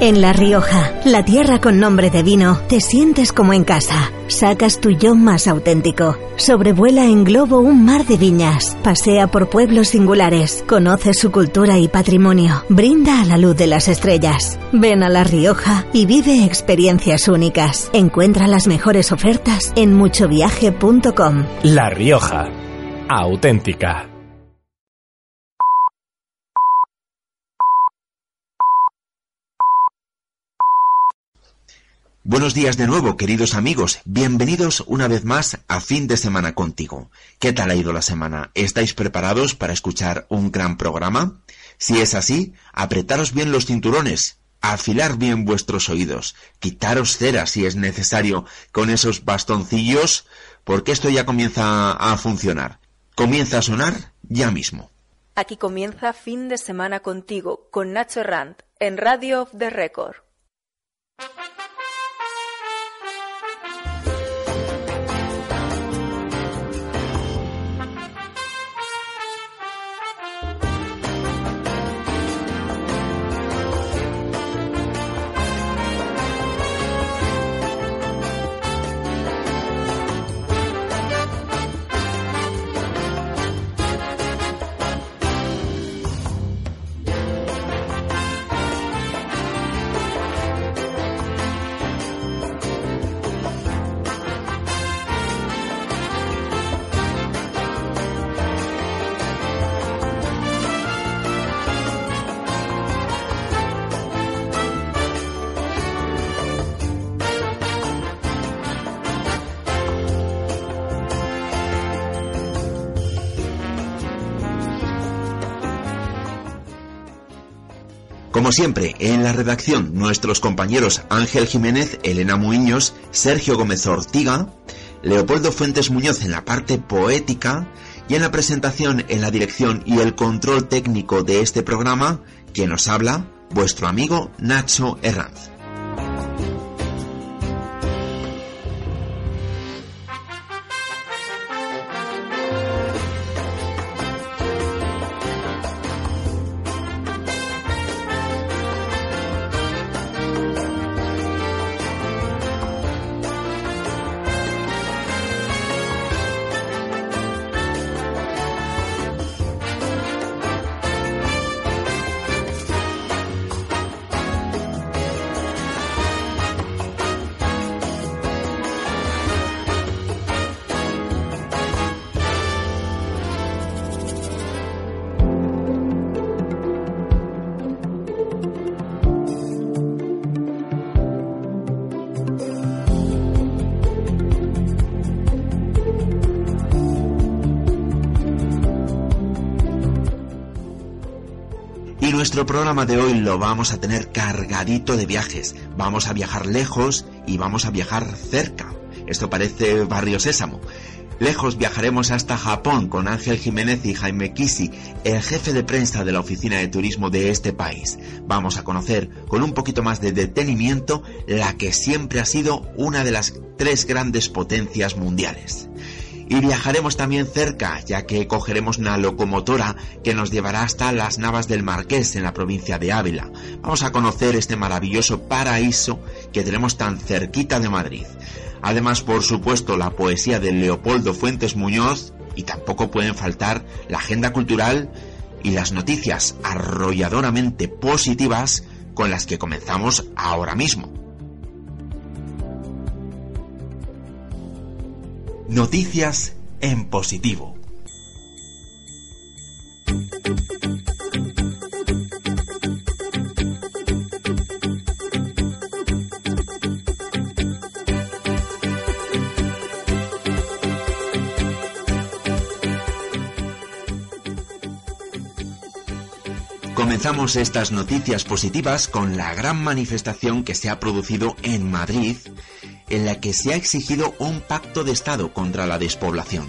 En La Rioja, la tierra con nombre de vino, te sientes como en casa. Sacas tu yo más auténtico. Sobrevuela en globo un mar de viñas. Pasea por pueblos singulares. Conoce su cultura y patrimonio. Brinda a la luz de las estrellas. Ven a La Rioja y vive experiencias únicas. Encuentra las mejores ofertas en muchoviaje.com. La Rioja. Auténtica. Buenos días de nuevo, queridos amigos. Bienvenidos una vez más a fin de semana contigo. ¿Qué tal ha ido la semana? ¿Estáis preparados para escuchar un gran programa? Si es así, apretaros bien los cinturones, afilar bien vuestros oídos, quitaros cera si es necesario con esos bastoncillos, porque esto ya comienza a funcionar. Comienza a sonar ya mismo. Aquí comienza fin de semana contigo con Nacho Rand en Radio of the Record. Como siempre, en la redacción, nuestros compañeros Ángel Jiménez, Elena Muñoz, Sergio Gómez Ortiga, Leopoldo Fuentes Muñoz en la parte poética y en la presentación, en la dirección y el control técnico de este programa, que nos habla, vuestro amigo Nacho Herranz. Nuestro programa de hoy lo vamos a tener cargadito de viajes. Vamos a viajar lejos y vamos a viajar cerca. Esto parece barrio sésamo. Lejos viajaremos hasta Japón con Ángel Jiménez y Jaime Kisi, el jefe de prensa de la oficina de turismo de este país. Vamos a conocer con un poquito más de detenimiento la que siempre ha sido una de las tres grandes potencias mundiales. Y viajaremos también cerca, ya que cogeremos una locomotora que nos llevará hasta las Navas del Marqués en la provincia de Ávila. Vamos a conocer este maravilloso paraíso que tenemos tan cerquita de Madrid. Además, por supuesto, la poesía de Leopoldo Fuentes Muñoz y tampoco pueden faltar la agenda cultural y las noticias arrolladoramente positivas con las que comenzamos ahora mismo. Noticias en positivo. Comenzamos estas noticias positivas con la gran manifestación que se ha producido en Madrid en la que se ha exigido un pacto de Estado contra la despoblación.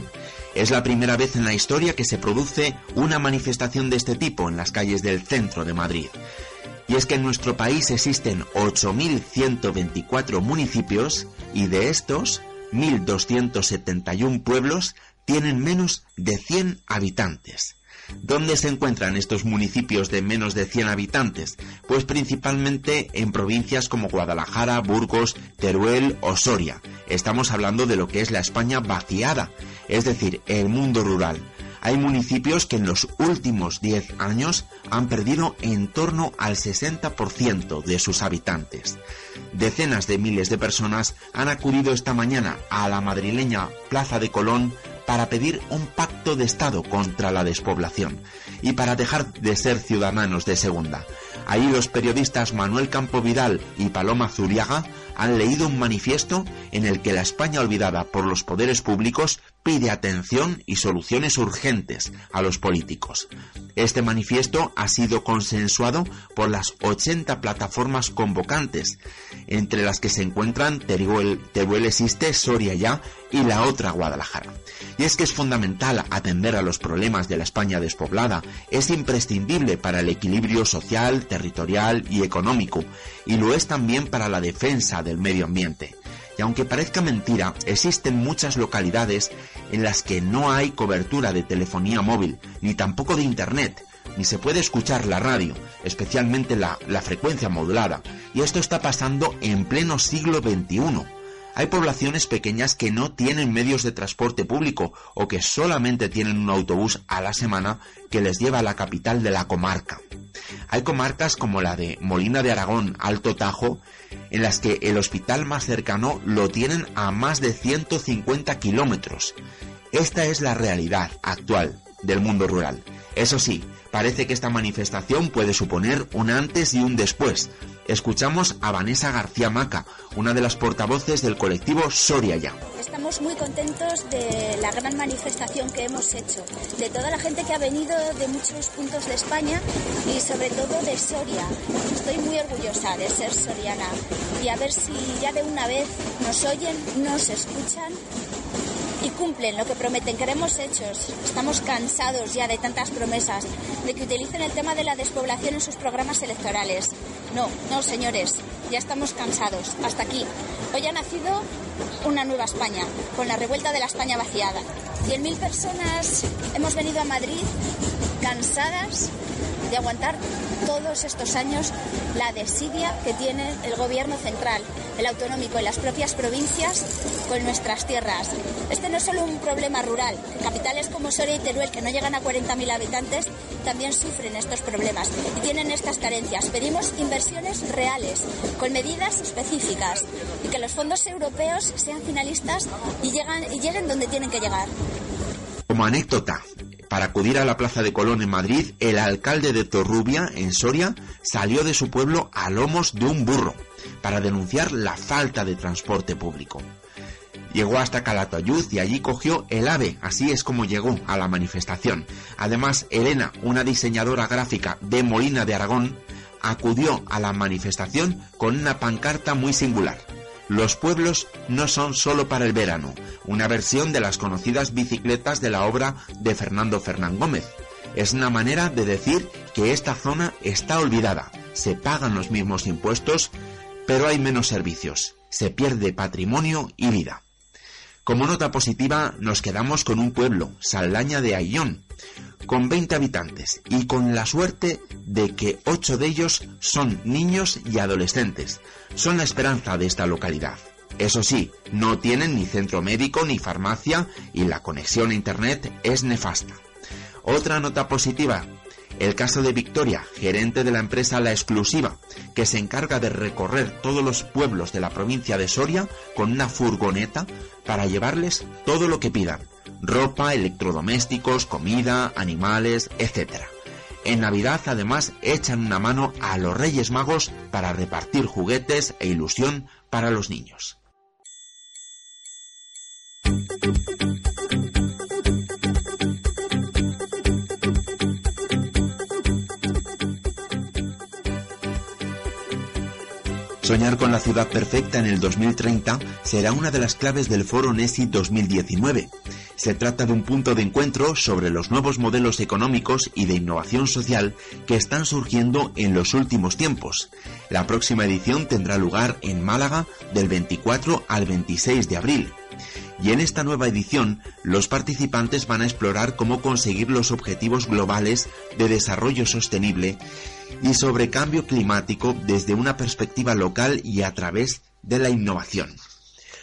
Es la primera vez en la historia que se produce una manifestación de este tipo en las calles del centro de Madrid. Y es que en nuestro país existen 8.124 municipios y de estos, 1.271 pueblos tienen menos de 100 habitantes. ¿Dónde se encuentran estos municipios de menos de 100 habitantes? Pues principalmente en provincias como Guadalajara, Burgos, Teruel o Soria. Estamos hablando de lo que es la España vaciada, es decir, el mundo rural. Hay municipios que en los últimos 10 años han perdido en torno al 60% de sus habitantes. Decenas de miles de personas han acudido esta mañana a la madrileña Plaza de Colón para pedir un pacto de Estado contra la despoblación y para dejar de ser ciudadanos de segunda. Ahí los periodistas Manuel Campo Vidal y Paloma Zuriaga han leído un manifiesto en el que la España olvidada por los poderes públicos pide atención y soluciones urgentes a los políticos. Este manifiesto ha sido consensuado por las 80 plataformas convocantes, entre las que se encuentran Teruel, Teruel Existe, Soria Ya y la otra Guadalajara. Y es que es fundamental atender a los problemas de la España despoblada, es imprescindible para el equilibrio social, territorial y económico, y lo es también para la defensa del medio ambiente. Y aunque parezca mentira, existen muchas localidades en las que no hay cobertura de telefonía móvil, ni tampoco de Internet, ni se puede escuchar la radio, especialmente la, la frecuencia modulada. Y esto está pasando en pleno siglo XXI. Hay poblaciones pequeñas que no tienen medios de transporte público o que solamente tienen un autobús a la semana que les lleva a la capital de la comarca. Hay comarcas como la de Molina de Aragón, Alto Tajo, en las que el hospital más cercano lo tienen a más de 150 kilómetros. Esta es la realidad actual del mundo rural. Eso sí, parece que esta manifestación puede suponer un antes y un después. Escuchamos a Vanessa García Maca, una de las portavoces del colectivo Soria Ya. Estamos muy contentos de la gran manifestación que hemos hecho, de toda la gente que ha venido de muchos puntos de España y sobre todo de Soria. Estoy muy orgullosa de ser soriana y a ver si ya de una vez nos oyen, nos escuchan y cumplen lo que prometen. Queremos hechos. Estamos cansados ya de tantas promesas, de que utilicen el tema de la despoblación en sus programas electorales. No, no, señores, ya estamos cansados. Hasta aquí. Hoy ha nacido una nueva España, con la revuelta de la España vaciada. 100.000 personas hemos venido a Madrid cansadas de aguantar todos estos años la desidia que tiene el gobierno central, el autonómico y las propias provincias con nuestras tierras. Este no es solo un problema rural. Capitales como Soria y Teruel, que no llegan a 40.000 habitantes, también sufren estos problemas y tienen estas carencias. Pedimos inversiones reales, con medidas específicas y que los fondos europeos sean finalistas y, llegan, y lleguen donde tienen que llegar. Como anécdota, para acudir a la Plaza de Colón en Madrid, el alcalde de Torrubia, en Soria, salió de su pueblo a lomos de un burro para denunciar la falta de transporte público. Llegó hasta Calatayud y allí cogió el AVE, así es como llegó a la manifestación. Además, Elena, una diseñadora gráfica de Molina de Aragón, acudió a la manifestación con una pancarta muy singular. Los pueblos no son solo para el verano, una versión de las conocidas bicicletas de la obra de Fernando Fernán Gómez. Es una manera de decir que esta zona está olvidada, se pagan los mismos impuestos, pero hay menos servicios, se pierde patrimonio y vida. Como nota positiva, nos quedamos con un pueblo, Saldaña de Ayllón, con 20 habitantes y con la suerte de que 8 de ellos son niños y adolescentes. Son la esperanza de esta localidad. Eso sí, no tienen ni centro médico ni farmacia y la conexión a Internet es nefasta. Otra nota positiva, el caso de Victoria, gerente de la empresa La Exclusiva, que se encarga de recorrer todos los pueblos de la provincia de Soria con una furgoneta para llevarles todo lo que pidan, ropa, electrodomésticos, comida, animales, etc. En Navidad además echan una mano a los Reyes Magos para repartir juguetes e ilusión para los niños. Soñar con la ciudad perfecta en el 2030 será una de las claves del foro NESI 2019. Se trata de un punto de encuentro sobre los nuevos modelos económicos y de innovación social que están surgiendo en los últimos tiempos. La próxima edición tendrá lugar en Málaga del 24 al 26 de abril. Y en esta nueva edición, los participantes van a explorar cómo conseguir los objetivos globales de desarrollo sostenible y sobre cambio climático desde una perspectiva local y a través de la innovación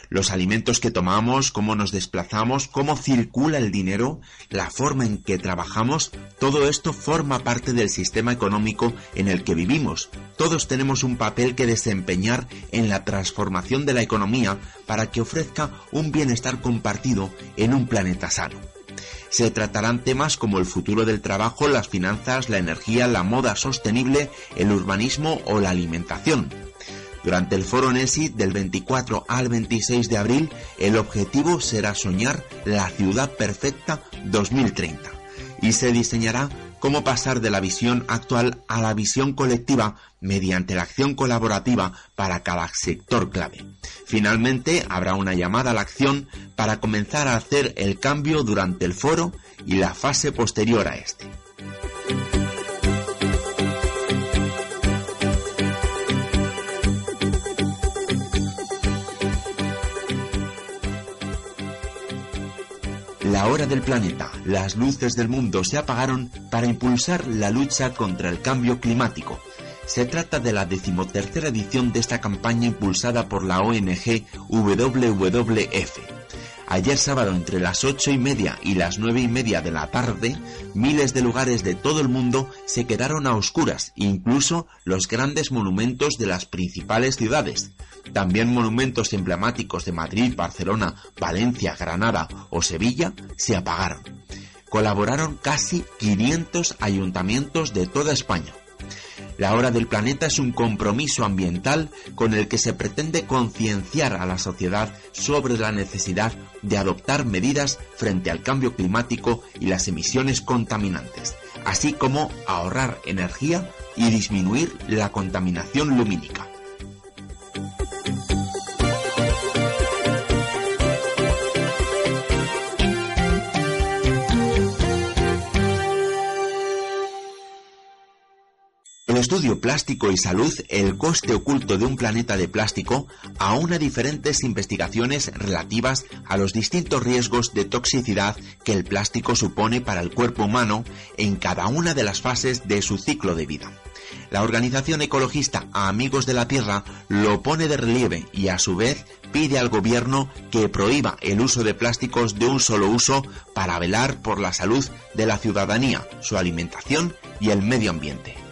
los alimentos que tomamos, cómo nos desplazamos, cómo circula el dinero, la forma en que trabajamos, todo esto forma parte del sistema económico en el que vivimos. Todos tenemos un papel que desempeñar en la transformación de la economía para que ofrezca un bienestar compartido en un planeta sano. Se tratarán temas como el futuro del trabajo, las finanzas, la energía, la moda sostenible, el urbanismo o la alimentación. Durante el foro NESI del 24 al 26 de abril, el objetivo será soñar la ciudad perfecta 2030 y se diseñará cómo pasar de la visión actual a la visión colectiva mediante la acción colaborativa para cada sector clave. Finalmente, habrá una llamada a la acción para comenzar a hacer el cambio durante el foro y la fase posterior a este. La hora del planeta, las luces del mundo se apagaron para impulsar la lucha contra el cambio climático. Se trata de la decimotercera edición de esta campaña impulsada por la ONG WWF. Ayer sábado entre las ocho y media y las nueve y media de la tarde, miles de lugares de todo el mundo se quedaron a oscuras, incluso los grandes monumentos de las principales ciudades. También monumentos emblemáticos de Madrid, Barcelona, Valencia, Granada o Sevilla se apagaron. Colaboraron casi 500 ayuntamientos de toda España. La Hora del Planeta es un compromiso ambiental con el que se pretende concienciar a la sociedad sobre la necesidad de adoptar medidas frente al cambio climático y las emisiones contaminantes, así como ahorrar energía y disminuir la contaminación lumínica. Estudio Plástico y Salud, el coste oculto de un planeta de plástico, aúna diferentes investigaciones relativas a los distintos riesgos de toxicidad que el plástico supone para el cuerpo humano en cada una de las fases de su ciclo de vida. La organización ecologista Amigos de la Tierra lo pone de relieve y a su vez pide al gobierno que prohíba el uso de plásticos de un solo uso para velar por la salud de la ciudadanía, su alimentación y el medio ambiente.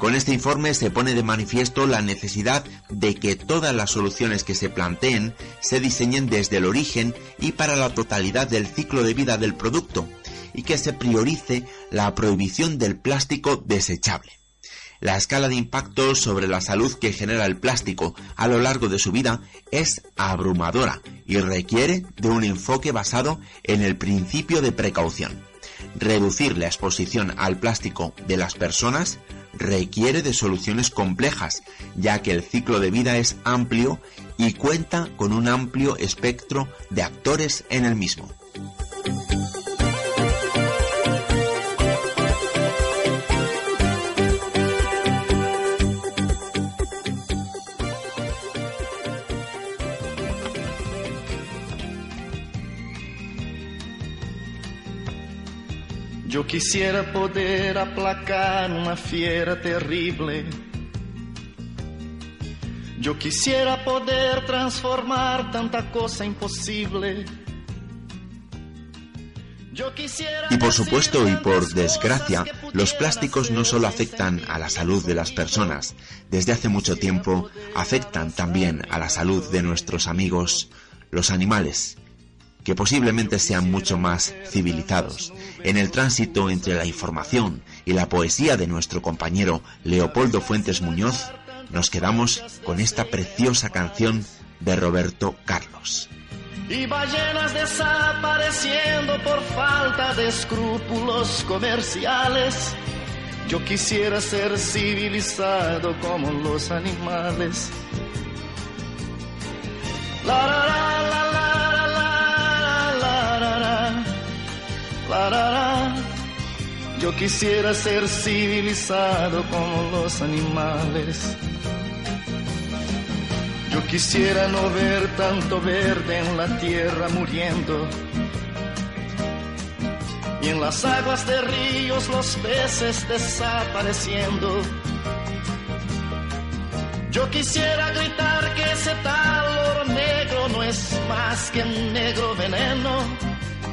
Con este informe se pone de manifiesto la necesidad de que todas las soluciones que se planteen se diseñen desde el origen y para la totalidad del ciclo de vida del producto y que se priorice la prohibición del plástico desechable. La escala de impacto sobre la salud que genera el plástico a lo largo de su vida es abrumadora y requiere de un enfoque basado en el principio de precaución. Reducir la exposición al plástico de las personas requiere de soluciones complejas, ya que el ciclo de vida es amplio y cuenta con un amplio espectro de actores en el mismo. Quisiera poder aplacar una fiera terrible. Yo quisiera poder transformar tanta cosa imposible. Y por supuesto y por desgracia, los plásticos no solo afectan a la salud de las personas, desde hace mucho tiempo afectan también a la salud de nuestros amigos, los animales, que posiblemente sean mucho más civilizados. En el tránsito entre la información y la poesía de nuestro compañero Leopoldo Fuentes Muñoz, nos quedamos con esta preciosa canción de Roberto Carlos. Y ballenas desapareciendo por falta de escrúpulos comerciales. Yo quisiera ser civilizado como los animales. La, la, la, Yo quisiera ser civilizado como los animales. Yo quisiera no ver tanto verde en la tierra muriendo. Y en las aguas de ríos los peces desapareciendo. Yo quisiera gritar que ese tal oro negro no es más que negro veneno.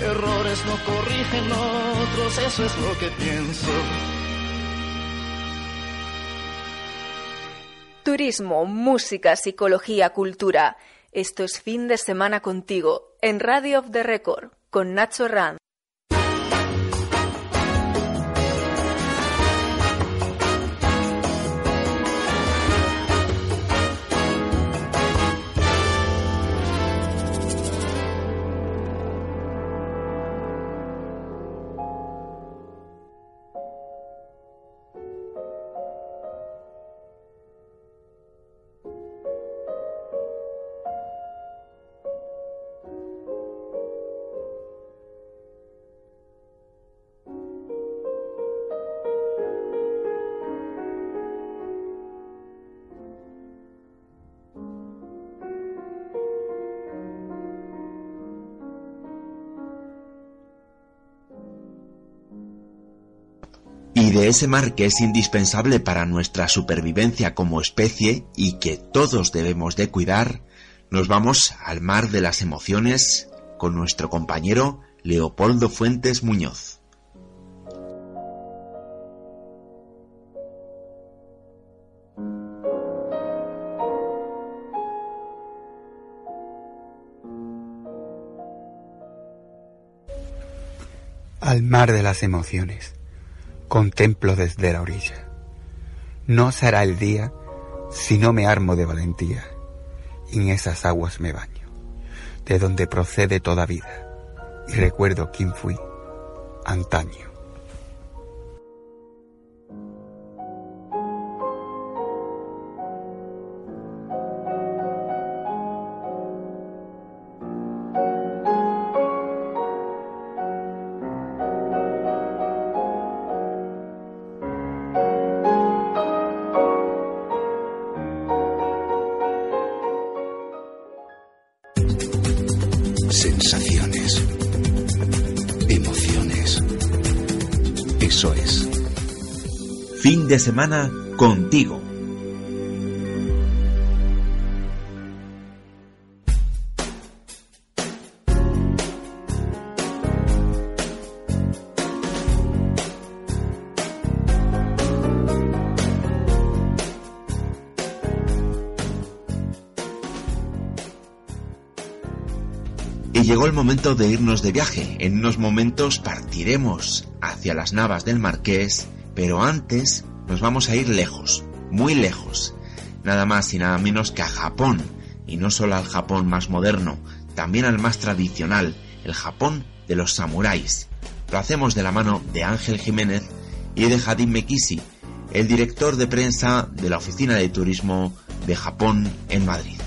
Errores no corrigen otros, eso es lo que pienso. Turismo, música, psicología, cultura. Esto es fin de semana contigo en Radio of the Record con Nacho Rand. De ese mar que es indispensable para nuestra supervivencia como especie y que todos debemos de cuidar, nos vamos al mar de las emociones con nuestro compañero Leopoldo Fuentes Muñoz. Al mar de las emociones contemplo desde la orilla. No será el día si no me armo de valentía y en esas aguas me baño, de donde procede toda vida, y recuerdo quién fui antaño. De semana contigo. Llegó el momento de irnos de viaje. En unos momentos partiremos hacia las navas del Marqués, pero antes nos vamos a ir lejos, muy lejos, nada más y nada menos que a Japón, y no solo al Japón más moderno, también al más tradicional, el Japón de los samuráis. Lo hacemos de la mano de Ángel Jiménez y de Hadim Mekisi, el director de prensa de la Oficina de Turismo de Japón en Madrid.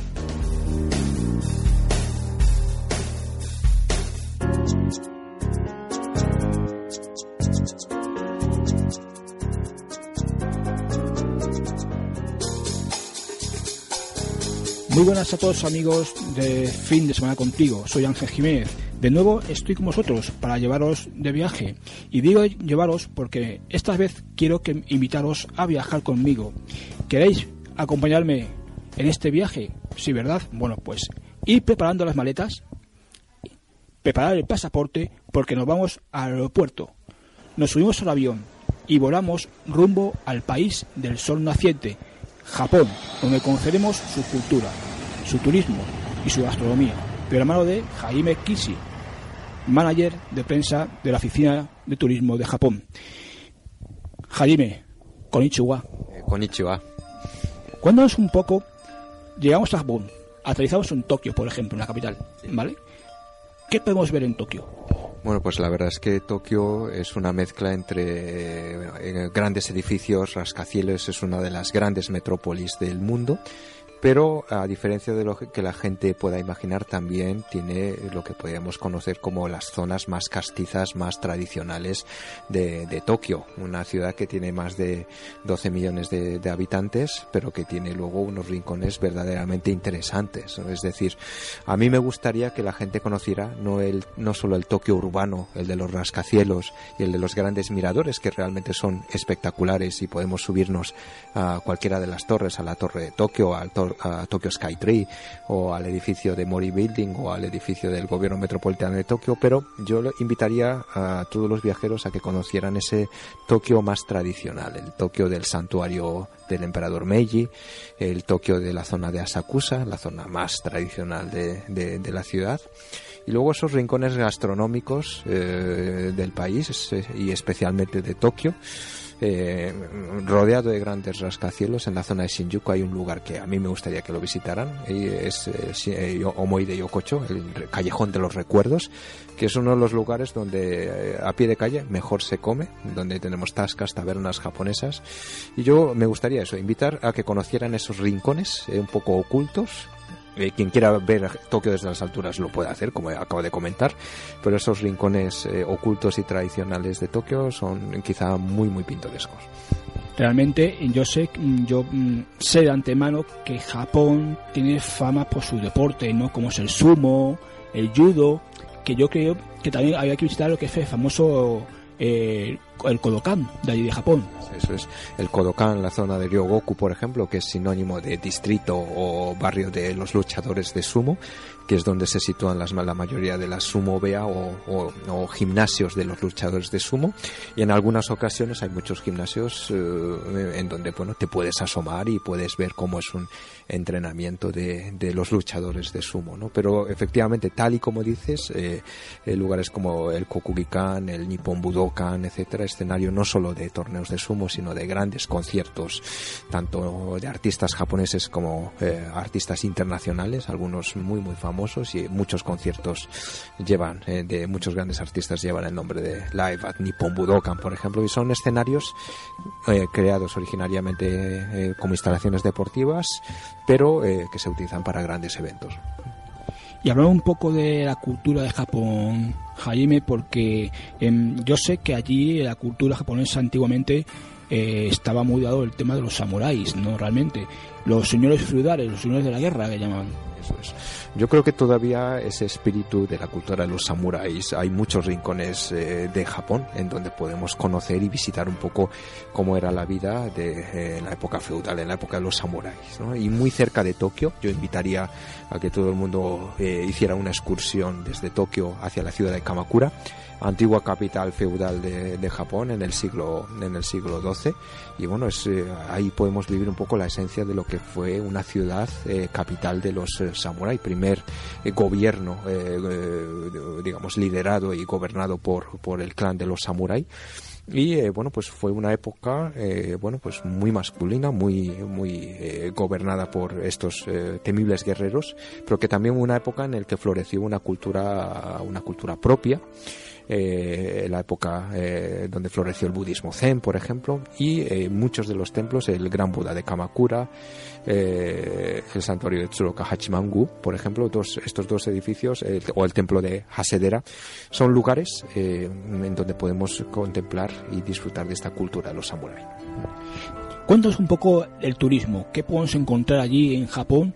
A todos amigos de fin de semana contigo, soy Ángel Jiménez. De nuevo estoy con vosotros para llevaros de viaje. Y digo llevaros porque esta vez quiero que invitaros a viajar conmigo. ¿Queréis acompañarme en este viaje? Sí, ¿verdad? Bueno, pues ir preparando las maletas, preparar el pasaporte porque nos vamos al aeropuerto. Nos subimos al avión y volamos rumbo al país del sol naciente Japón, donde conoceremos su cultura, su turismo y su gastronomía, de la mano de Jaime Kishi, manager de prensa de la Oficina de Turismo de Japón. Jaime, konnichiwa. Eh, konnichiwa. Cuéntanos un poco, llegamos a Japón, aterrizamos en Tokio, por ejemplo, en la capital, ¿vale? ¿Qué podemos ver en Tokio? Bueno, pues la verdad es que Tokio es una mezcla entre eh, grandes edificios, rascacielos, es una de las grandes metrópolis del mundo pero a diferencia de lo que la gente pueda imaginar, también tiene lo que podríamos conocer como las zonas más castizas, más tradicionales de, Tokio, una ciudad que tiene más de 12 millones de, habitantes, pero que tiene luego unos rincones verdaderamente interesantes. Es decir, a mí me gustaría que la gente conociera no, el, no solo el Tokio urbano, el de los rascacielos y el de los grandes miradores, que realmente son espectaculares y podemos subirnos a cualquiera de las torres, a la torre de Tokio, al, torre a Tokyo Skytree o al edificio de Mori Building o al edificio del gobierno metropolitano de Tokio, pero yo invitaría a todos los viajeros a que conocieran ese Tokio más tradicional, el Tokio del santuario del emperador Meiji, el Tokio de la zona de Asakusa, la zona más tradicional de, la ciudad y luego esos rincones gastronómicos eh, del país y especialmente de Tokio eh, rodeado de grandes rascacielos en la zona de Shinjuku. Hay un lugar que a mí me gustaría que lo visitaran. Y es eh, eh Omoi de Yokocho el callejón de los recuerdos que es uno de los lugares donde eh, a pie de calle mejor se come donde tenemos tascas, tabernas japonesas. Y yo me gustaría eso, invitar a que conocieran esos rincones un poco ocultos eh, quien quiera ver Tokio desde las alturas lo puede hacer, como acabo de comentar, pero esos rincones eh, ocultos y tradicionales de Tokio son quizá muy, muy pintorescos. Realmente yo sé, yo mm, sé de antemano que Japón tiene fama por su deporte, ¿no? Como es el sumo, el judo, que yo creo que también había que visitar lo que es el famoso eh, el Kodokan de allí de Japón. Eso es el Kodokan, la zona de Ryogoku, por ejemplo, que es sinónimo de distrito o barrio de los luchadores de sumo, que es donde se sitúan la mayoría de las sumo vea o, gimnasios de los luchadores de sumo. Y en algunas ocasiones hay muchos gimnasios eh, en donde bueno, te puedes asomar y puedes ver cómo es un entrenamiento de, los luchadores de sumo. ¿no? Pero efectivamente, tal y como dices, eh, lugares como el Kokugikan, el Nippon Budokan, etcétera, escenario no solo de torneos de sumo, sino de grandes conciertos, tanto de artistas japoneses como eh, artistas internacionales, algunos muy muy famosos y muchos conciertos llevan, eh, de muchos grandes artistas llevan el nombre de Live at Nippon Budokan, por ejemplo, y son escenarios eh, creados originariamente eh, como instalaciones deportivas, pero que se utilizan para grandes eventos. Y hablamos un poco de la cultura de Japón, Jaime, porque em, yo sé que allí la cultura japonesa antiguamente estaba muy dado el tema de los samuráis, ¿no? Realmente, los señores feudales, los señores de la guerra que llaman. Yo creo que todavía ese espíritu de la cultura de los samuráis, hay muchos rincones eh, de Japón en donde podemos conocer y visitar un poco cómo era la vida de eh, en la época feudal, en la época de los samuráis. ¿no? Y muy cerca de Tokio, yo invitaría a que todo el mundo eh, hiciera una excursión desde Tokio hacia la ciudad de Kamakura antigua capital feudal de, Japón en el siglo en el siglo XII y bueno es, eh, ahí podemos vivir un poco la esencia de lo que fue una ciudad eh, capital de los eh, primer gobierno digamos liderado y gobernado por por el clan de los samuráis y bueno pues fue una época bueno pues muy masculina muy muy gobernada por estos temibles guerreros pero que también una época en la que floreció una cultura una cultura propia eh, la época eh, donde floreció el budismo zen, por ejemplo, y eh, muchos de los templos, el Gran Buda de Kamakura, eh, el santuario de Tsuroka Hachimangu, por ejemplo, estos dos edificios, o el templo de Hasedera, son lugares en donde podemos contemplar y disfrutar de esta cultura de los samuráis. Cuéntanos un poco el turismo, qué podemos encontrar allí en Japón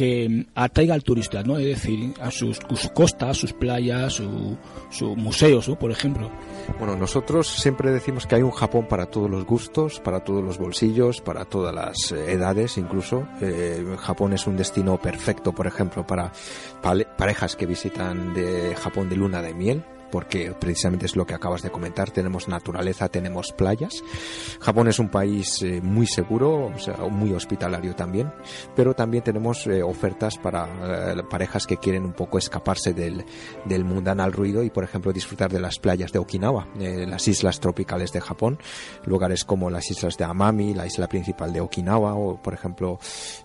que atraiga al turista, ¿no? Es decir, a sus, costas, sus playas, sus museos, ¿no? por ejemplo. Bueno, nosotros siempre decimos que hay un Japón para todos los gustos, para todos los bolsillos, para todas las eh, edades incluso. Eh, Japón es un destino perfecto, por ejemplo, para parejas que visitan de Japón de luna de miel porque precisamente es lo que acabas de comentar, tenemos naturaleza, tenemos playas. Japón es un país eh, muy seguro, o muy hospitalario también, pero también tenemos eh, ofertas para eh, parejas que quieren un poco escaparse del, del mundanal ruido y, por ejemplo, disfrutar de las playas de Okinawa, las islas tropicales de Japón, lugares como las islas de Amami, la isla principal de Okinawa, o, por ejemplo,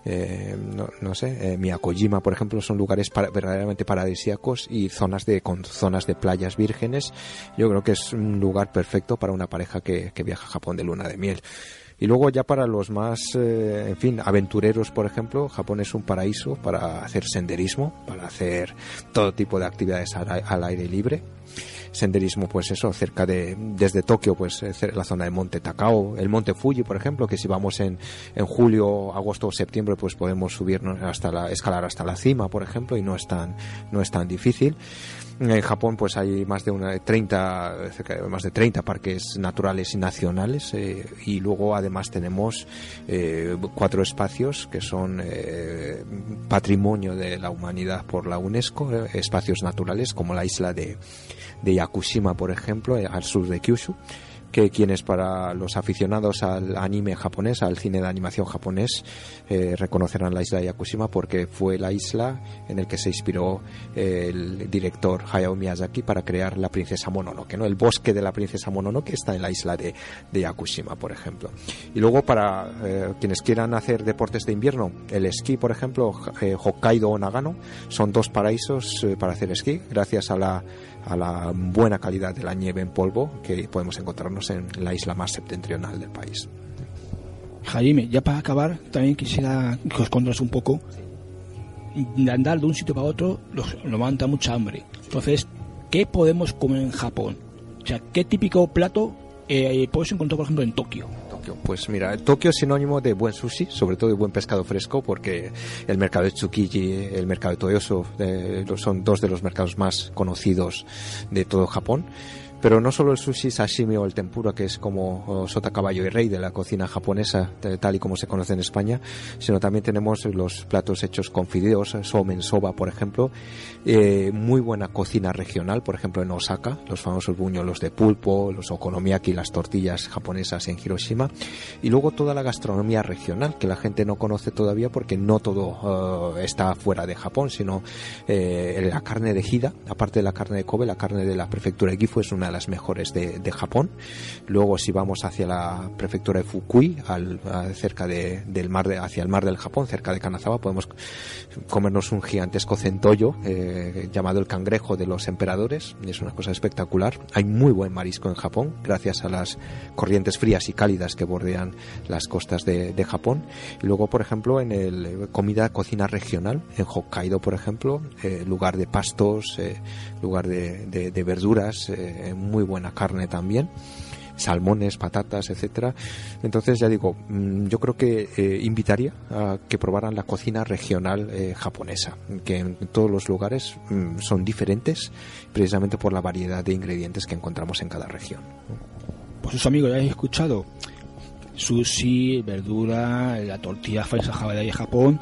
no, no, sé, Miyakojima, por ejemplo, son lugares verdaderamente paradisíacos y zonas de, con zonas de playas vírgenes, yo creo que es un lugar perfecto para una pareja que, viaja a Japón de luna de miel. Y luego ya para los más, eh, en fin, aventureros, por ejemplo, Japón es un paraíso para hacer senderismo, para hacer todo tipo de actividades al, aire libre. Senderismo, pues eso, cerca de, desde Tokio, pues eh, la zona del monte Takao, el monte Fuji, por ejemplo, que si vamos en, en julio, agosto o septiembre, pues podemos subirnos hasta la, escalar hasta la cima, por ejemplo, y no es tan, no es tan difícil. En Japón pues hay más de una 30 más de 30 parques naturales y nacionales eh, y luego además tenemos eh, cuatro espacios que son eh, patrimonio de la humanidad por la UNESCO, espacios naturales como la isla de, de Yakushima por ejemplo al sur de Kyushu que quienes para los aficionados al anime japonés, al cine de animación japonés, eh, reconocerán la isla de Yakushima porque fue la isla en el que se inspiró el director Hayao Miyazaki para crear la princesa Mononoke, ¿no? El bosque de la princesa Mononoke está en la isla de, de Yakushima, por ejemplo. Y luego para eh, quienes quieran hacer deportes de invierno, el esquí, por ejemplo, eh, Hokkaido o Nagano, son dos paraísos para hacer esquí, gracias a la a la buena calidad de la nieve en polvo que podemos encontrarnos en la isla más septentrional del país. Jaime, ya para acabar, también quisiera que os contaras un poco. De andar de un sitio para otro nos levanta mucha hambre. Entonces, ¿qué podemos comer en Japón? O sea, ¿qué típico plato eh, puedes encontrar, por ejemplo, en Tokio? Pues mira, Tokio es sinónimo de buen sushi, sobre todo de buen pescado fresco, porque el mercado de Tsukiji, el mercado de Toyoso, eh, son dos de los mercados más conocidos de todo Japón. Pero no solo el sushi, sashimi o el tempura, que es como sota caballo y rey de la cocina japonesa, tal y como se conoce en España, sino también tenemos los platos hechos con fideos, somen soba, por ejemplo, eh, muy buena cocina regional, por ejemplo en Osaka, los famosos buñuelos de pulpo, los okonomiyaki, las tortillas japonesas en Hiroshima, y luego toda la gastronomía regional, que la gente no conoce todavía porque no todo eh, está fuera de Japón, sino eh, la carne de Hida, aparte de la carne de Kobe, la carne de la prefectura de Gifu es una de las mejores de, Japón. Luego, si vamos hacia la prefectura de Fukui, al, cerca del mar de, hacia el mar del Japón, cerca de Kanazawa, podemos comernos un gigantesco centollo eh, llamado el cangrejo de los emperadores. Es una cosa espectacular. Hay muy buen marisco en Japón, gracias a las corrientes frías y cálidas que bordean las costas de, Japón. Y luego, por ejemplo, en el comida cocina regional, en Hokkaido, por ejemplo, eh, lugar de pastos, eh, lugar de, de verduras, muy buena carne también salmones, patatas, etcétera. Entonces ya digo, mm, yo creo que eh, invitaría a que probaran la cocina regional eh, japonesa, que en todos los lugares mm, son diferentes, precisamente por la variedad de ingredientes que encontramos en cada región. Pues sus amigos ya habéis escuchado sushi, verdura, la tortilla falsa de Japón.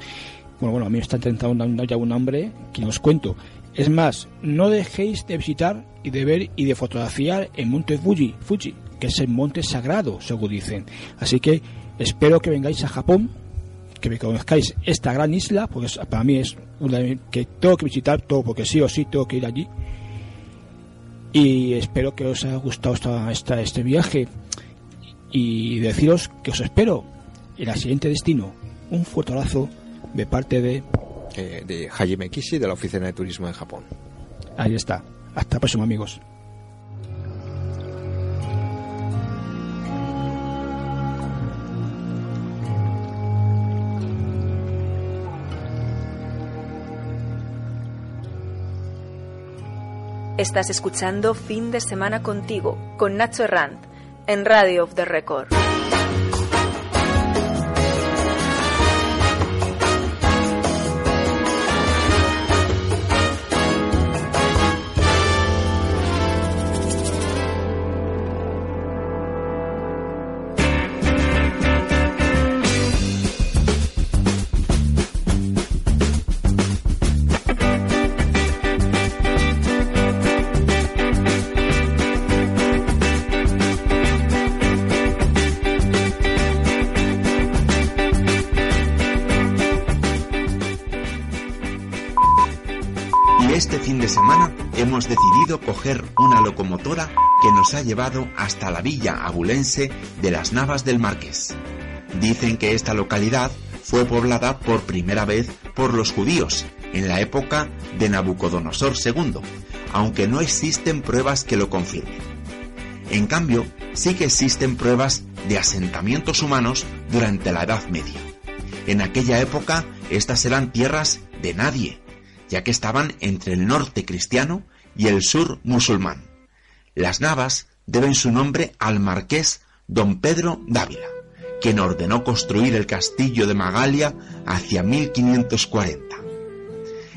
Bueno, bueno, a mí me está intentando ya un hambre que os cuento. Es más, no dejéis de visitar y de ver y de fotografiar el monte Fuji, Fuji, que es el monte sagrado, según dicen. Así que espero que vengáis a Japón, que me conozcáis esta gran isla, porque para mí es una que tengo que visitar todo, porque sí o sí tengo que ir allí. Y espero que os haya gustado esta, este viaje y deciros que os espero en el siguiente destino. Un fuerte de parte de eh, de Hajime Kishi de la Oficina de Turismo de Japón. Ahí está. Hasta la próxima, amigos. Estás escuchando Fin de Semana contigo, con Nacho Herrant, en Radio of the Record. Una locomotora que nos ha llevado hasta la villa abulense de las Navas del Marqués. Dicen que esta localidad fue poblada por primera vez por los judíos en la época de Nabucodonosor II, aunque no existen pruebas que lo confirmen. En cambio, sí que existen pruebas de asentamientos humanos durante la Edad Media. En aquella época, estas eran tierras de nadie, ya que estaban entre el norte cristiano y el sur musulmán. Las Navas deben su nombre al marqués don Pedro Dávila, quien ordenó construir el castillo de Magalia hacia 1540.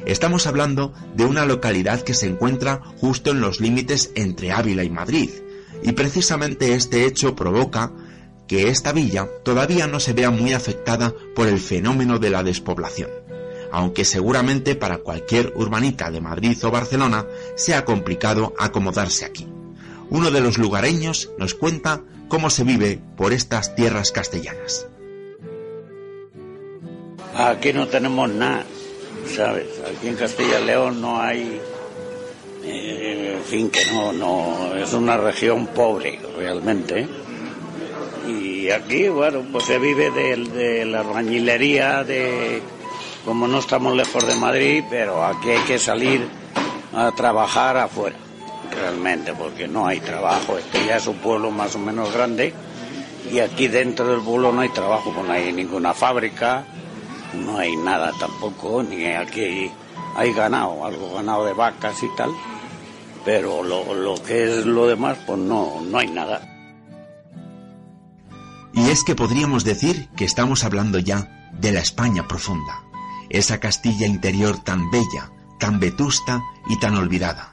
Estamos hablando de una localidad que se encuentra justo en los límites entre Ávila y Madrid, y precisamente este hecho provoca que esta villa todavía no se vea muy afectada por el fenómeno de la despoblación, aunque seguramente para cualquier urbanita de Madrid o Barcelona sea complicado acomodarse aquí. Uno de los lugareños nos cuenta cómo se vive por estas tierras castellanas. Aquí no tenemos nada, ¿sabes? Aquí en Castilla y León no hay, eh, en fin, que no, no, es una región pobre realmente. Y aquí, bueno, pues se vive de, la albañilería, de, como no estamos lejos de Madrid, pero aquí hay que salir a trabajar afuera, realmente, porque no hay trabajo. Este ya es un pueblo más o menos grande y aquí dentro del pueblo no hay trabajo, pues no hay ninguna fábrica, no hay nada tampoco, ni aquí hay ganado, algo ganado de vacas y tal, pero lo, que es lo demás, pues no, no hay nada. Y es que podríamos decir que estamos hablando ya de la España profunda, esa Castilla interior tan bella, tan vetusta y tan olvidada.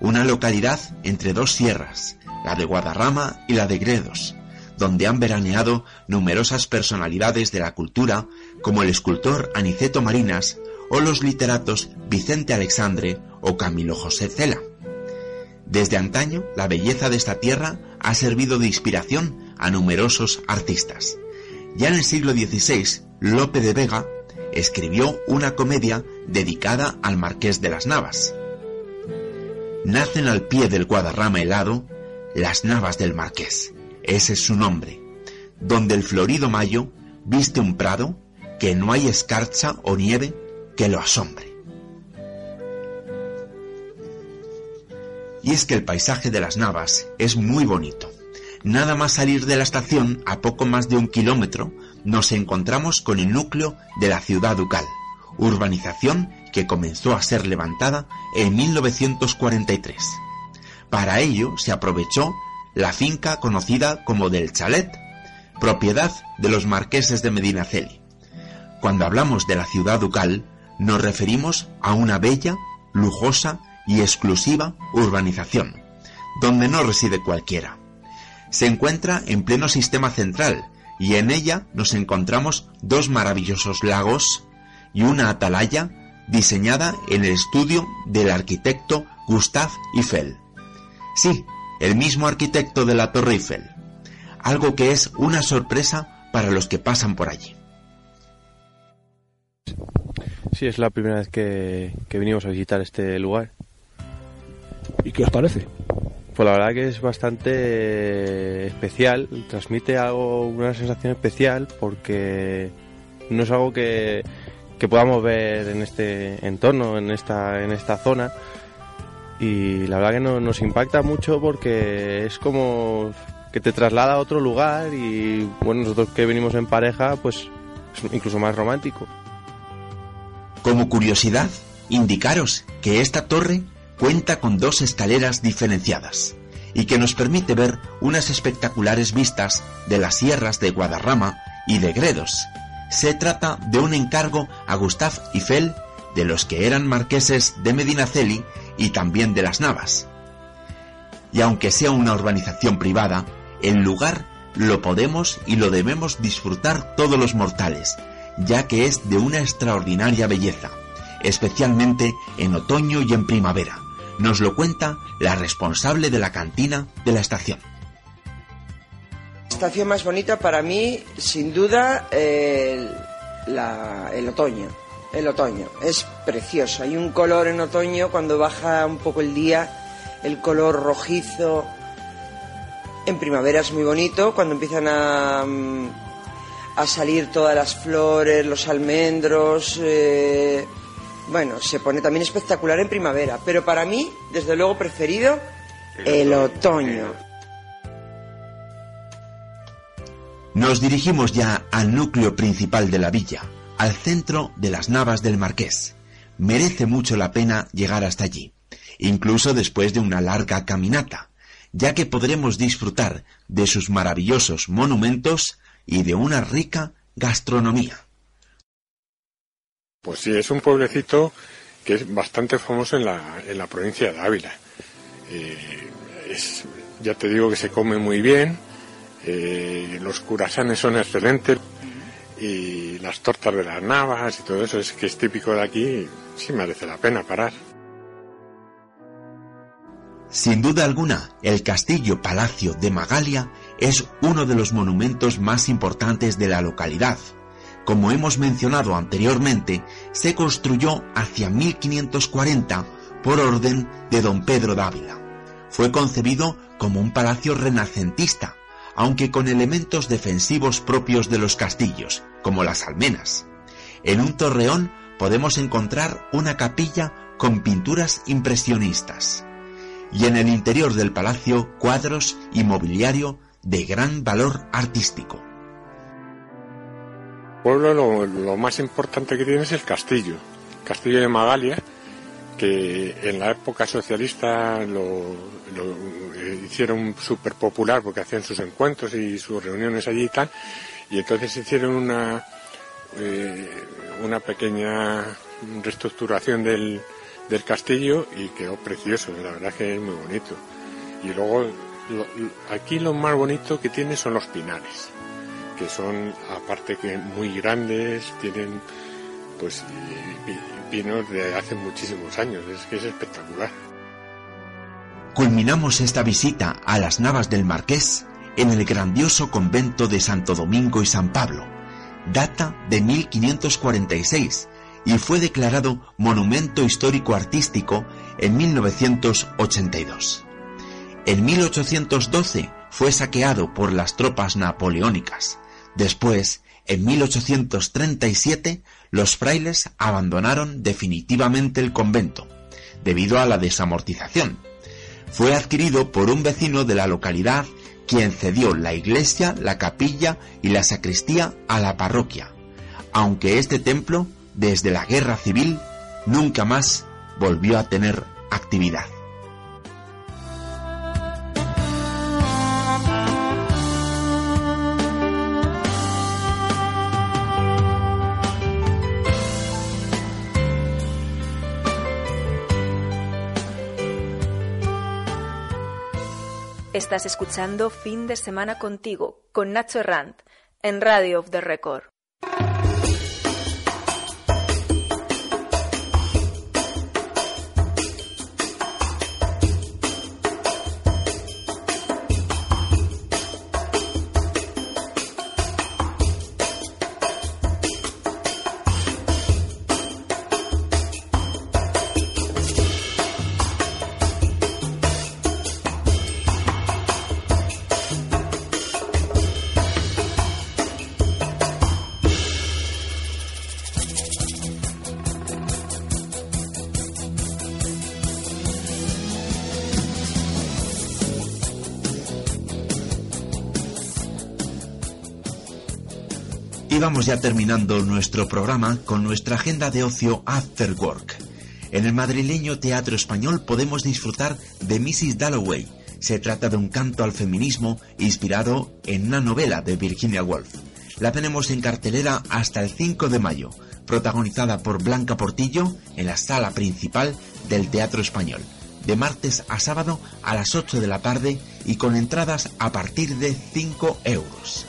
Una localidad entre dos sierras, la de Guadarrama y la de Gredos, donde han veraneado numerosas personalidades de la cultura como el escultor Aniceto Marinas o los literatos Vicente Alexandre o Camilo José Cela. Desde antaño, la belleza de esta tierra ha servido de inspiración a numerosos artistas. Ya en el siglo XVI, Lope de Vega escribió una comedia dedicada al Marqués de las Navas. Nacen al pie del Guadarrama helado las Navas del Marqués, ese es su nombre, donde el florido mayo viste un prado que no hay escarcha o nieve que lo asombre. Y es que el paisaje de las Navas es muy bonito. Nada más salir de la estación, a poco más de un kilómetro, nos encontramos con el núcleo de la ciudad ducal, urbanización que comenzó a ser levantada en 1943. Para ello se aprovechó la finca conocida como del Chalet, propiedad de los marqueses de Medinaceli. Cuando hablamos de la ciudad ducal, nos referimos a una bella, lujosa y exclusiva urbanización, donde no reside cualquiera. Se encuentra en pleno sistema central y en ella nos encontramos dos maravillosos lagos y una atalaya diseñada en el estudio del arquitecto Gustave Eiffel. Sí, el mismo arquitecto de la Torre Eiffel, algo que es una sorpresa para los que pasan por allí. Sí, es la primera vez que, que venimos a visitar este lugar. ¿Y qué os parece? Pues la verdad que es bastante especial, transmite algo, una sensación especial porque no es algo que, que podamos ver en este entorno, en esta, en esta zona. Y la verdad que no, nos impacta mucho porque es como que te traslada a otro lugar y bueno, nosotros que venimos en pareja, pues es incluso más romántico. Como curiosidad, indicaros que esta torre cuenta con dos escaleras diferenciadas y que nos permite ver unas espectaculares vistas de las sierras de Guadarrama y de Gredos. Se trata de un encargo a Gustave Eiffel de los que eran marqueses de Medinaceli y también de las Navas. Y aunque sea una urbanización privada, el lugar lo podemos y lo debemos disfrutar todos los mortales, ya que es de una extraordinaria belleza, especialmente en otoño y en primavera. Nos lo cuenta la responsable de la cantina de la estación. La estación más bonita para mí, sin duda, el, la- el otoño. el otoño. Es precioso. Hay un color en otoño cuando baja un poco el día, el color rojizo. En primavera es muy bonito cuando empiezan a, mm, salir todas las flores, los almendros. eh, bueno, se pone también espectacular en primavera. Pero para mí, desde luego, preferido el otoño. Nos dirigimos ya al núcleo principal de la villa, al centro de las Navas del Marqués. Merece mucho la pena llegar hasta allí, incluso después de una larga caminata, ya que podremos disfrutar de sus maravillosos monumentos y de una rica gastronomía. Pues sí, es un pueblecito que es bastante famoso en la, en la provincia de Ávila. Eh, ya te digo que se come muy bien, eh, los curasanes son excelentes y las tortas de las navas y todo eso es que es típico de aquí sí merece la pena parar. Sin duda alguna, el castillo Palacio de Magalia es uno de los monumentos más importantes de la localidad. Como hemos mencionado anteriormente, se construyó hacia 1540 por orden de don Pedro Dávila. Fue concebido como un palacio renacentista, aunque con elementos defensivos propios de los castillos, como las almenas. En un torreón podemos encontrar una capilla con pinturas impresionistas y en el interior del palacio cuadros y mobiliario de gran valor artístico. Pueblo lo, lo más importante que tiene es el castillo, el castillo de Magalia, que en la época socialista lo, lo, eh, hicieron súper popular porque hacían sus encuentros y sus reuniones allí y tal, y entonces hicieron una, eh, una pequeña reestructuración del, del castillo y quedó precioso, la verdad que es muy bonito. Y luego, lo- aquí lo más bonito que tiene son los pinares que son aparte que muy grandes, tienen pues pinos de hace muchísimos años, es que es espectacular. Culminamos esta visita a las Navas del Marqués en el grandioso convento de Santo Domingo y San Pablo. Data de 1546 y fue declarado Monumento Histórico Artístico en 1982. En 1812 fue saqueado por las tropas napoleónicas. Después, en 1837, los frailes abandonaron definitivamente el convento, debido a la desamortización. Fue adquirido por un vecino de la localidad quien cedió la iglesia, la capilla y la sacristía a la parroquia, aunque este templo, desde la guerra civil, nunca más volvió a tener actividad. Estás escuchando Fin de Semana contigo con Nacho Rand en Radio of the Record. Vamos ya terminando nuestro programa con nuestra agenda de ocio After Work. En el madrileño Teatro Español podemos disfrutar de Mrs. Dalloway. Se trata de un canto al feminismo inspirado en una novela de Virginia Woolf. La tenemos en cartelera hasta el 5 de mayo, protagonizada por Blanca Portillo en la sala principal del Teatro Español, de martes a sábado a las 8 de la tarde y con entradas a partir de 5 euros.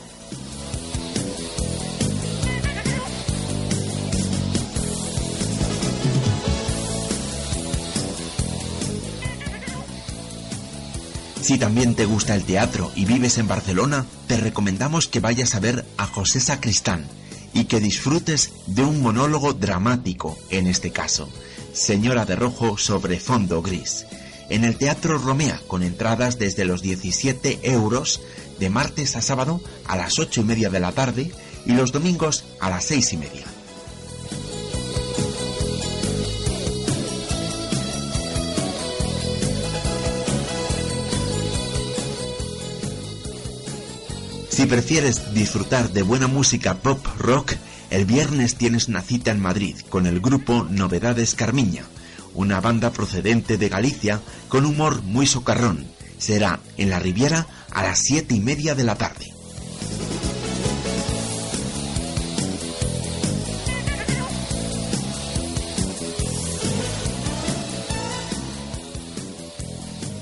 Si también te gusta el teatro y vives en Barcelona, te recomendamos que vayas a ver a José Sacristán, y que disfrutes de un monólogo dramático, en este caso, Señora de Rojo sobre fondo gris, en el Teatro Romea, con entradas desde los 17 euros de martes a sábado a las 8 y media de la tarde y los domingos a las 6 y media. Si prefieres disfrutar de buena música pop rock, el viernes tienes una cita en Madrid con el grupo Novedades Carmiña, una banda procedente de Galicia con humor muy socarrón. Será en la Riviera a las siete y media de la tarde.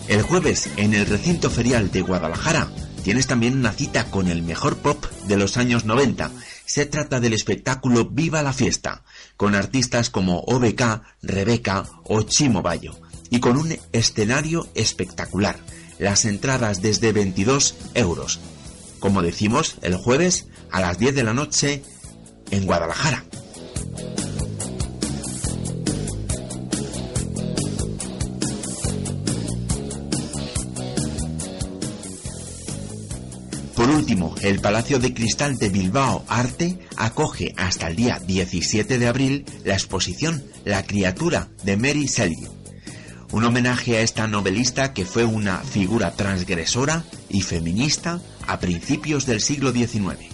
El jueves, en el recinto ferial de Guadalajara, tienes también una cita con el mejor pop de los años 90. Se trata del espectáculo Viva la Fiesta, con artistas como OBK, Rebeca o Chimo Bayo, y con un escenario espectacular. Las entradas desde 22 euros. Como decimos, el jueves a las 10 de la noche en Guadalajara. Último, el Palacio de Cristal de Bilbao Arte acoge hasta el día 17 de abril la exposición La criatura de Mary Shelley. Un homenaje a esta novelista que fue una figura transgresora y feminista a principios del siglo XIX.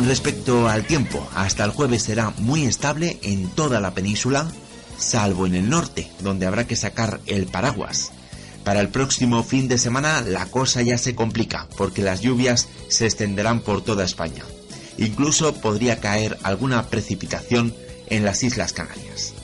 Con respecto al tiempo, hasta el jueves será muy estable en toda la península, salvo en el norte, donde habrá que sacar el paraguas. Para el próximo fin de semana la cosa ya se complica, porque las lluvias se extenderán por toda España. Incluso podría caer alguna precipitación en las Islas Canarias.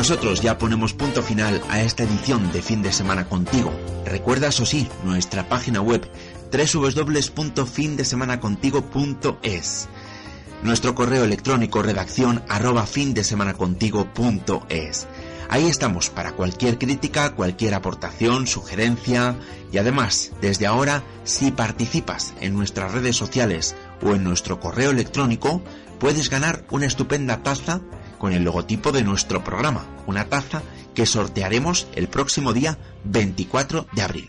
Nosotros ya ponemos punto final a esta edición de fin de semana contigo. Recuerda, eso sí, nuestra página web www.findesemanacontigo.es Nuestro correo electrónico redacción arroba findesemanacontigo.es Ahí estamos para cualquier crítica, cualquier aportación, sugerencia. Y además, desde ahora, si participas en nuestras redes sociales o en nuestro correo electrónico, puedes ganar una estupenda taza con el logotipo de nuestro programa, una taza que sortearemos el próximo día 24 de abril.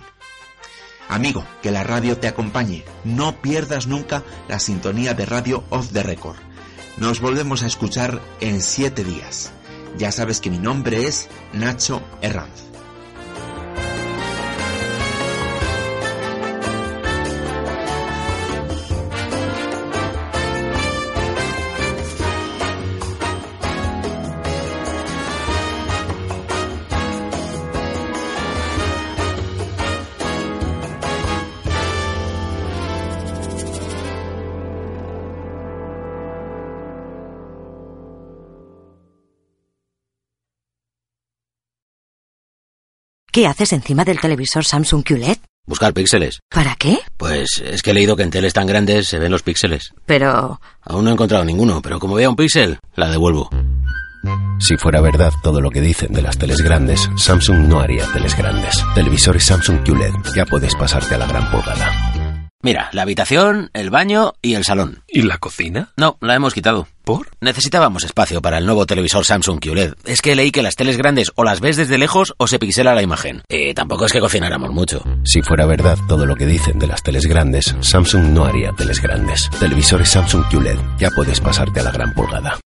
Amigo, que la radio te acompañe, no pierdas nunca la sintonía de radio off the record. Nos volvemos a escuchar en siete días. Ya sabes que mi nombre es Nacho Herranz. ¿Qué haces encima del televisor Samsung QLED? Buscar píxeles. ¿Para qué? Pues es que he leído que en teles tan grandes se ven los píxeles. Pero... Aún no he encontrado ninguno, pero como vea un píxel, la devuelvo. Si fuera verdad todo lo que dicen de las teles grandes, Samsung no haría teles grandes. Televisores Samsung QLED. Ya puedes pasarte a la gran pulgada. Mira, la habitación, el baño y el salón. ¿Y la cocina? No, la hemos quitado. ¿Por? Necesitábamos espacio para el nuevo televisor Samsung QLED. Es que leí que las teles grandes o las ves desde lejos o se pixela la imagen. Y tampoco es que cocináramos mucho. Si fuera verdad todo lo que dicen de las teles grandes, Samsung no haría teles grandes. Televisores Samsung QLED. Ya puedes pasarte a la gran pulgada.